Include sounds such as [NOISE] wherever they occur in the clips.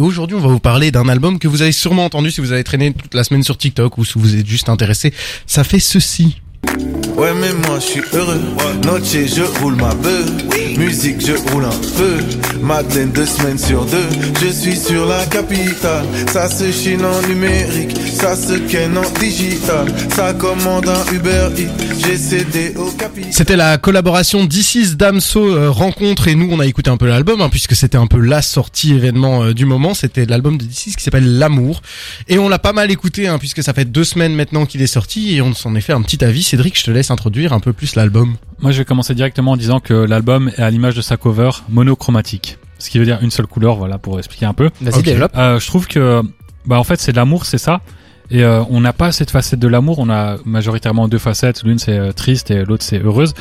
Aujourd'hui, on va vous parler d'un album que vous avez sûrement entendu si vous avez traîné toute la semaine sur TikTok ou si vous êtes juste intéressé. Ça fait ceci. Ouais mais moi je suis heureux. Noche je roule ma beuh Musique je roule un peu Madeleine deux semaines sur deux. Je suis sur la capitale. Ça se chine en numérique. Ça se ken en digital. Ça commande un Uber Eats. J'ai cédé au capital. C'était la collaboration d'Isis Damso euh, Rencontre. Et nous on a écouté un peu l'album hein, puisque c'était un peu la sortie événement euh, du moment. C'était l'album de d'Isis qui s'appelle L'amour. Et on l'a pas mal écouté hein, puisque ça fait deux semaines maintenant qu'il est sorti. Et on s'en est fait un petit avis. Cédric, je te laisse introduire un peu plus l'album. Moi, je vais commencer directement en disant que l'album est à l'image de sa cover monochromatique. Ce qui veut dire une seule couleur, voilà, pour expliquer un peu. Vas-y, développe. Euh, je trouve que, bah, en fait, c'est de l'amour, c'est ça. Et euh, on n'a pas cette facette de l'amour. On a majoritairement deux facettes. L'une c'est euh, triste et l'autre c'est heureuse.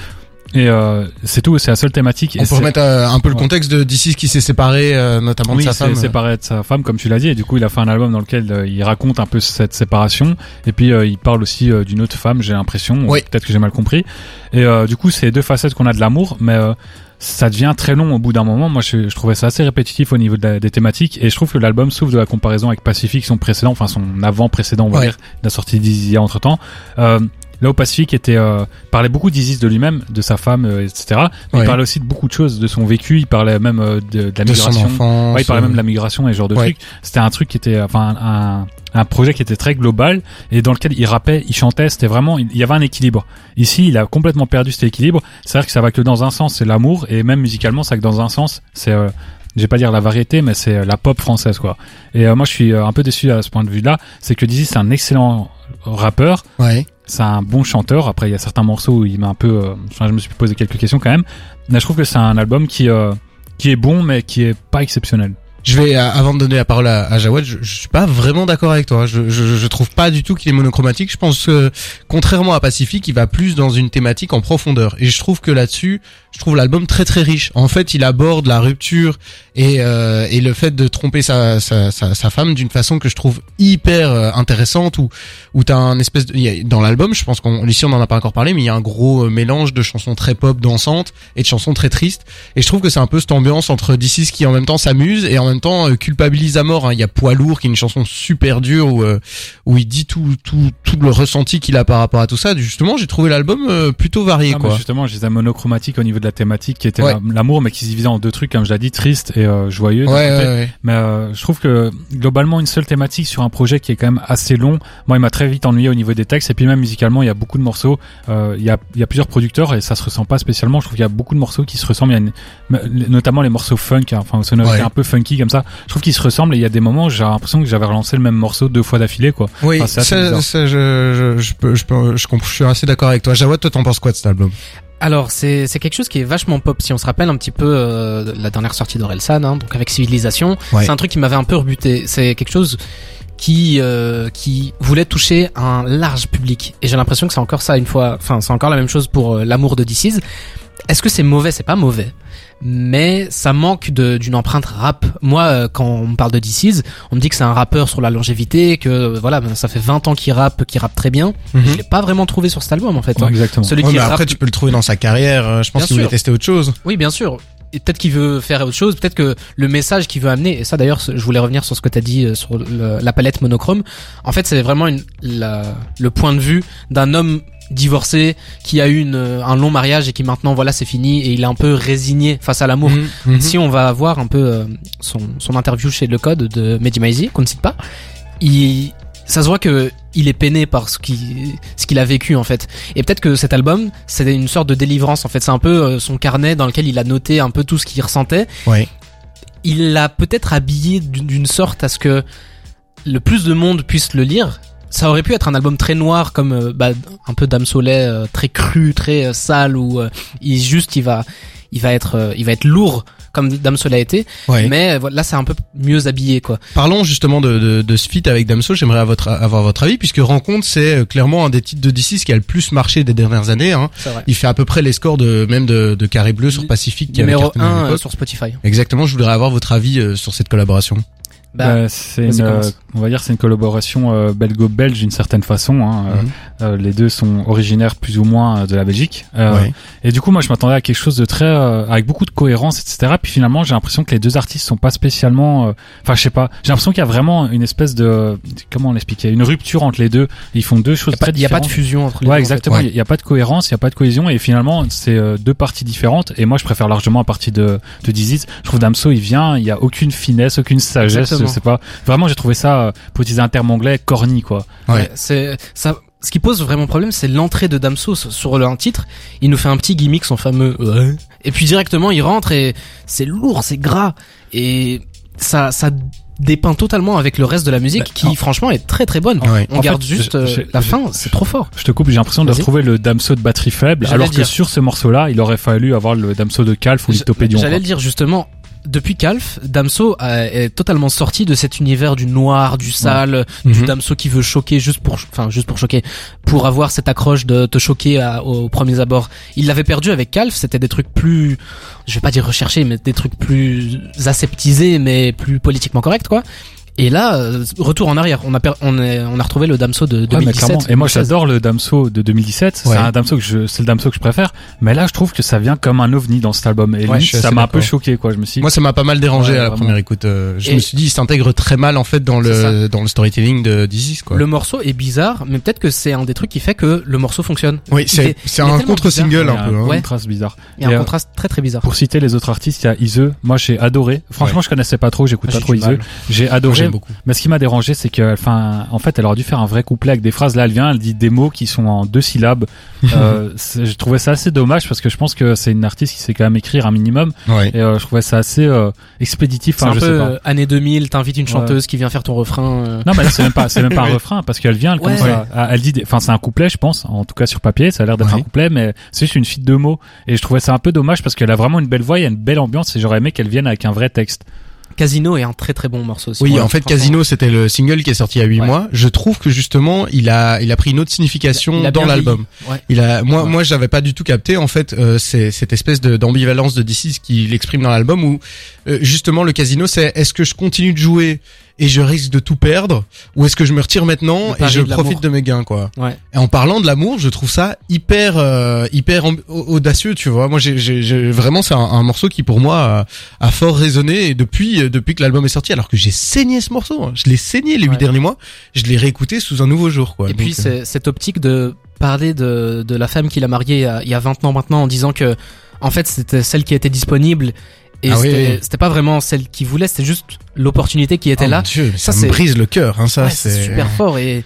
Et euh, c'est tout. C'est la seule thématique. On et peut remettre euh, un peu le contexte de d'Isis qui s'est séparé euh, notamment oui, de sa femme. séparé de sa femme, comme tu l'as dit, et du coup, il a fait un album dans lequel euh, il raconte un peu cette séparation, et puis euh, il parle aussi d'une autre femme, j'ai l'impression, ou Oui. peut-être que j'ai mal compris. Et euh, du coup, c'est deux facettes qu'on a de l'amour, mais euh, ça devient très long au bout d'un moment. Moi, je, je trouvais ça assez répétitif au niveau de la- des thématiques, et je trouve que l'album souffre de la comparaison avec Pacific, son précédent, enfin son avant précédent, on va Ouais. dire, la sortie d'Easy entre temps. Euh, Là, au Pacifique, était euh, parlait beaucoup d'Isis de lui-même, de sa femme, euh, etc. Mais Ouais. il parlait aussi de beaucoup de choses, de son vécu. Il parlait même euh, de, de la de son migration. enfance. Ouais, il parlait euh, même de la migration et ce genre de Ouais. trucs. C'était un truc qui était, enfin, un, un projet qui était très global et dans lequel il rappait, il chantait. C'était vraiment, il y avait un équilibre. Ici, il a complètement perdu cet équilibre. C'est-à-dire que ça va que dans un sens, c'est l'amour et même musicalement, ça va que dans un sens, c'est, euh, je vais pas dire la variété, mais c'est euh, la pop française, quoi. Et euh, moi, je suis euh, un peu déçu à ce point de vue-là. C'est que Dizzy, c'est un excellent rappeur. Ouais. C'est un bon chanteur. Après, il y a certains morceaux où il m'a un peu, euh, je me suis posé quelques questions quand même. Mais je trouve que c'est un album qui, euh, qui est bon, mais qui est pas exceptionnel. Je vais, euh, avant de donner la parole à, à Jawad, je, je suis pas vraiment d'accord avec toi. Je, je, je trouve pas du tout qu'il est monochromatique. Je pense que, contrairement à Pacifique, il va plus dans une thématique en profondeur. Et je trouve que là-dessus, je trouve l'album très très riche. En fait, il aborde la rupture et, euh, et le fait de tromper sa, sa, sa, femme d'une façon que je trouve hyper euh, intéressante. Où, où t'as un espèce de, dans l'album, je pense qu'on, ici on en a pas encore parlé, mais il y a un gros euh, mélange de chansons très pop, dansantes et de chansons très tristes. Et je trouve que c'est un peu cette ambiance entre D6 qui en même temps s'amuse et même temps euh, culpabilise à mort. hein. Il y a Poids lourd qui est une chanson super dure où euh, où il dit tout tout tout le ressenti qu'il a par rapport à tout ça. Justement, j'ai trouvé l'album euh, plutôt varié Ah, quoi. justement, je disais monochromatique au niveau de la thématique qui était Ouais. l'amour, mais qui se divisait en deux trucs, comme je l'ai dit, triste et euh, joyeux. Ouais, ouais, ouais. Mais euh, je trouve que globalement, une seule thématique sur un projet qui est quand même assez long, moi, il m'a très vite ennuyé au niveau des textes. Et puis même musicalement, il y a beaucoup de morceaux. euh, il y, a, il y a plusieurs producteurs et ça se ressent pas spécialement. Je trouve qu'il y a beaucoup de morceaux qui se ressemblent. Il y a une- notamment les morceaux funk, hein, enfin sonorité un peu funky comme ça. Je trouve qu'ils se ressemblent. Et il y a des moments, où j'ai l'impression que j'avais relancé le même morceau deux fois d'affilée, quoi. Oui, Enfin, ça, ça, je, je, je peux, je peux, je, comprends- je suis assez d'accord avec toi. Jawad, toi, t'en penses quoi de cet album? Alors c'est c'est quelque chose qui est vachement pop. Si on se rappelle un petit peu euh, la dernière sortie d'Orelsan, hein, donc avec Civilisation, Ouais. c'est un truc qui m'avait un peu rebuté. C'est quelque chose qui euh, qui voulait toucher un large public. Et j'ai l'impression que c'est encore ça une fois. Enfin, c'est encore la même chose pour euh, l'amour de DC's. Est-ce que c'est mauvais? C'est pas mauvais. Mais ça manque de- d'une empreinte rap. Moi, euh, quand on me parle de DC's, on me dit que c'est un rappeur sur la longévité, que euh, voilà, ben, ça fait 20 ans qu'il rappe, qu'il rappe très bien. Je l'ai pas vraiment trouvé sur cet album en fait. Ouais, hein. exactement. Celui Ouais, qui mais rappe après, tu peux le trouver dans sa carrière. euh, Je pense qu'il voulait tester autre chose. Oui, bien sûr. Et peut-être qu'il veut faire autre chose, peut-être que le message qu'il veut amener, et ça d'ailleurs, je voulais revenir sur ce que tu as dit euh, sur le- la palette monochrome. En fait, c'est vraiment une, la- le point de vue d'un homme divorcé qui a eu une, un long mariage et qui maintenant voilà c'est fini et il est un peu résigné face à l'amour. Mhm, mhm. Si on va voir un peu euh, son, son interview chez Le Code de Mehdi Maizi, qu'on ne cite pas, il, ça se voit que il est peiné par ce qui ce qu'il a vécu en fait. Et peut-être que cet album, c'est une sorte de délivrance en fait. C'est un peu euh, son carnet dans lequel il a noté un peu tout ce qu'il ressentait. Ouais. Il l'a peut-être habillé d'une sorte à ce que le plus de monde puisse le lire. Ça aurait pu être un album très noir comme euh, bah, un peu Dame Soleil, euh, très cru, très euh, sale où euh, il juste il va il va être il va être lourd comme Dame Soleil a été. Ouais. Mais voilà, là c'est un peu mieux habillé quoi. Parlons justement de, de, de ce feat avec Damso. J'aimerais avoir votre, avoir votre avis puisque Rencontre, c'est clairement un des titres de D6 qui a le plus marché des dernières années. Hein. Il fait à peu près les scores de même de, de Carré Bleu sur Pacifique qui Numéro cartonné à 1 l'époque. sur Spotify. Exactement. Je voudrais avoir votre avis sur cette collaboration. Bah, Bah, c'est une, euh, on va dire, c'est une collaboration euh, belgo-belge d'une certaine façon. Hein. Euh, Mhm. euh, les deux sont originaires plus ou moins euh, de la Belgique. Euh. Et du coup, moi, je m'attendais à quelque chose de très, euh, avec beaucoup de cohérence, etc. Puis finalement, j'ai l'impression que les deux artistes sont pas spécialement, euh, enfin, je sais pas. J'ai l'impression qu'il y a vraiment une espèce de, comment l'expliquer, une rupture entre les deux. Ils font deux choses Il y a pas- très il y a pas de fusion entre les Ouais, deux. en fait. exactement. Il Ouais. y a pas de cohérence, il y a pas de cohésion, et finalement, c'est euh, deux parties différentes. Et moi, je préfère largement la partie de de Dizzy. Je trouve Damso, il vient, il y a aucune finesse, aucune sagesse. Exactement. Je sais pas. Vraiment, j'ai trouvé ça, euh, pour utiliser un terme anglais, corny, quoi. Ouais. C'est ça. Ce qui pose vraiment problème, c'est l'entrée de Damso sur- le un titre. Il nous fait un petit gimmick, son fameux. Ouais. Et puis directement, il rentre et c'est lourd, c'est gras et ça, ça dépeint totalement avec le reste de la musique Bah, qui, en- franchement, est très très bonne. Ouais. On En garde fait, juste je- euh, je- la je- fin, c'est trop fort. Je te coupe, j'ai l'impression de retrouver le Damso de batterie faible, J'allais alors que dire. sur ce morceau-là, il aurait fallu avoir le Damso de Calf ou l'Itopédion. J'allais le dire justement. Depuis Calf, Damso euh, est totalement sorti de cet univers du noir, du sale, du Mhm. Damso qui veut choquer juste pour, enfin juste pour choquer, pour avoir cette accroche de te choquer à, aux premiers abords. Il l'avait perdu avec Calf, c'était des trucs plus, je vais pas dire recherchés, mais des trucs plus aseptisés, mais plus politiquement corrects quoi. Et là, euh, retour en arrière, on a per- on, est, on a retrouvé le Damso de Ouais, mais 2017. clairement. Et moi, 2016. j'adore le Damso de 2017. Ouais. C'est un Damso que je, c'est le Damso que je préfère. Mais là, je trouve que ça vient comme un ovni dans cet album. Et ça m'a un peu choqué, quoi. Je me suis dit, Moi, ça m'a pas mal dérangé Ouais, à la vraiment. première écoute. Euh, je Et- me suis dit, il s'intègre très mal en fait dans le dans le storytelling de Dizzy, quoi. Le morceau est bizarre, mais peut-être que c'est un des trucs qui fait que le morceau fonctionne. Oui, c'est c'est un contre-single un peu. Hein. un contraste bizarre. Il y a Et, un euh, contraste très très bizarre. Pour citer les autres artistes, il y a Iseu. Moi, j'ai adoré. Franchement, Ouais. je connaissais pas trop, j'écoute pas j'ai trop Iseu. J'ai adoré. Mais ce qui m'a dérangé, c'est que, enfin, en fait, elle aurait dû faire un vrai couplet avec des phrases. Là, elle vient, elle dit des mots qui sont en deux syllabes. [LAUGHS] euh, je trouvais ça assez dommage parce que je pense que c'est une artiste qui sait quand même écrire un minimum. Ouais. Et euh, je trouvais ça assez euh, expéditif. C'est Enfin, un je peu sais pas. euh, année 2000, t'invites une chanteuse qui vient faire ton refrain. euh. Non, mais là, c'est même pas, c'est même pas un [LAUGHS] refrain parce qu'elle vient, elle Ouais. commence à- elle dit, enfin, c'est un couplet, je pense. En tout cas, sur papier, ça a l'air d'être Ouais. un couplet, mais c'est juste une suite de mots. Et je trouvais ça un peu dommage parce qu'elle a vraiment une belle voix, il y a une belle ambiance et j'aurais aimé qu'elle vienne avec un vrai texte. Casino est un très très bon morceau aussi. Oui, Ouais, en fait. Casino, c'était le single qui est sorti il y a 8 Ouais. mois. Je trouve que justement, il a, il a pris une autre signification Il a dans l'album. Ouais. Il a, moi, moi, j'avais pas du tout capté en fait euh, c'est cette espèce de d'ambivalence de DC qu'il exprime dans l'album où euh, justement le casino, c'est est-ce que je continue de jouer et je risque de tout perdre ou est-ce que je me retire maintenant et je de profite de mes gains quoi. Ouais. Et en parlant de l'amour, je trouve ça hyper euh, hyper audacieux, tu vois. Moi, j'ai, vraiment c'est un, un morceau qui pour moi a, a fort résonné et depuis euh, depuis que l'album est sorti, alors que j'ai saigné ce morceau, hein. je l'ai saigné les huit Ouais. derniers mois, je l'ai réécouté sous un nouveau jour, quoi. Et Donc, puis euh, cette optique de parler de, de la femme qu'il a mariée il y a, il y a 20 ans maintenant en disant que en fait c'était celle qui était disponible et Ah c'était oui. pas vraiment celle qu'il voulait, c'était juste l'opportunité qui était oh là. Dieu, ça, Ça, me brise le cœur, hein, ça. Ouais, c'est super fort et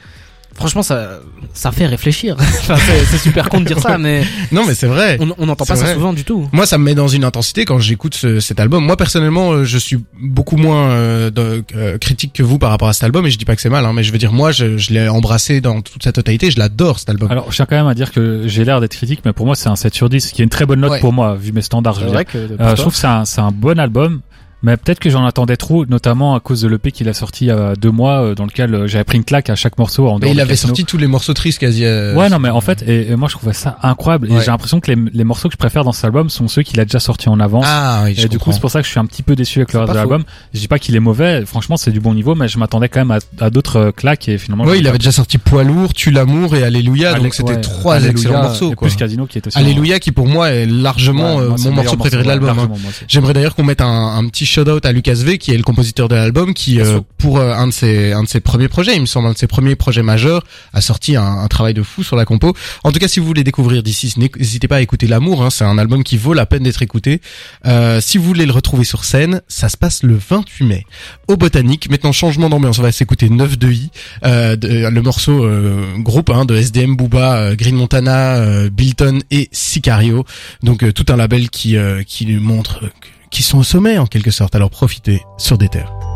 franchement ça ça fait réfléchir. [LAUGHS] enfin, c'est c'est super con de dire ça mais Non, mais c'est vrai. on on n'entend pas ça souvent du tout. Moi, ça me met dans une intensité quand j'écoute ce- cet album. Moi, personnellement, euh, je suis beaucoup moins euh, de- euh, critique que vous par rapport à cet album, et je dis pas que c'est mal, hein, mais je veux dire, moi, je, je l'ai embrassé dans toute sa totalité. Je l'adore cet album. Alors, je tiens quand même à dire que j'ai l'air d'être critique, mais pour moi, c'est un 7 sur 10, qui est une très bonne note Ouais. pour moi, vu mes standards. je vrai dire. que Euh, je trouve que c'est un, c'est un bon album. Mais peut-être que j'en attendais trop, notamment à cause de l'EP qu'il a sorti il y a deux mois, euh, dans lequel euh, j'avais pris une claque à chaque morceau en mais il avait sorti tous les morceaux tristes quasi. euh, Ouais, non, mais en fait, et, et moi je trouvais ça incroyable. Et j'ai l'impression que les, les morceaux que je préfère dans cet album sont ceux qu'il a déjà sortis en avance. Ah oui, je et du coup, c'est pour ça que je suis un petit peu déçu avec le reste de l'album. Je dis pas qu'il est mauvais, franchement, c'est du bon niveau, mais je m'attendais quand même à, à d'autres claques et finalement. Ouais, il avait déjà sorti Poids lourd, Tu l'amour et Alléluia, donc c'était ouais, trois Alléluia excellents morceaux. et Quoi. plus Casino qui est aussi. Alléluia, qui pour moi est largement moi, mon morceau préféré de l'album. hein. J'aimerais d'ailleurs qu'on mette un, un petit shout-out à Lucas V, qui est le compositeur de l'album, qui euh, pour euh, un de ses un de ses premiers projets, il me semble un de ses premiers projets majeurs, a sorti un, un travail de fou sur la compo. En tout cas, si vous voulez découvrir d'ici, n'hésitez pas à écouter L'amour. Hein, c'est un album qui vaut la peine d'être écouté. Euh, si vous voulez le retrouver sur scène, ça se passe le 28 mai au Botanique. Maintenant, changement d'ambiance, on va s'écouter 9 de I, euh, de- le morceau euh, groupe hein, de SDM, Booba, euh, Green Montana, euh, Bilton et Sicario. Donc euh, tout un label qui euh, qui nous montre euh, qu'ils sont au sommet en quelque sorte. Alors profitez sur des terres.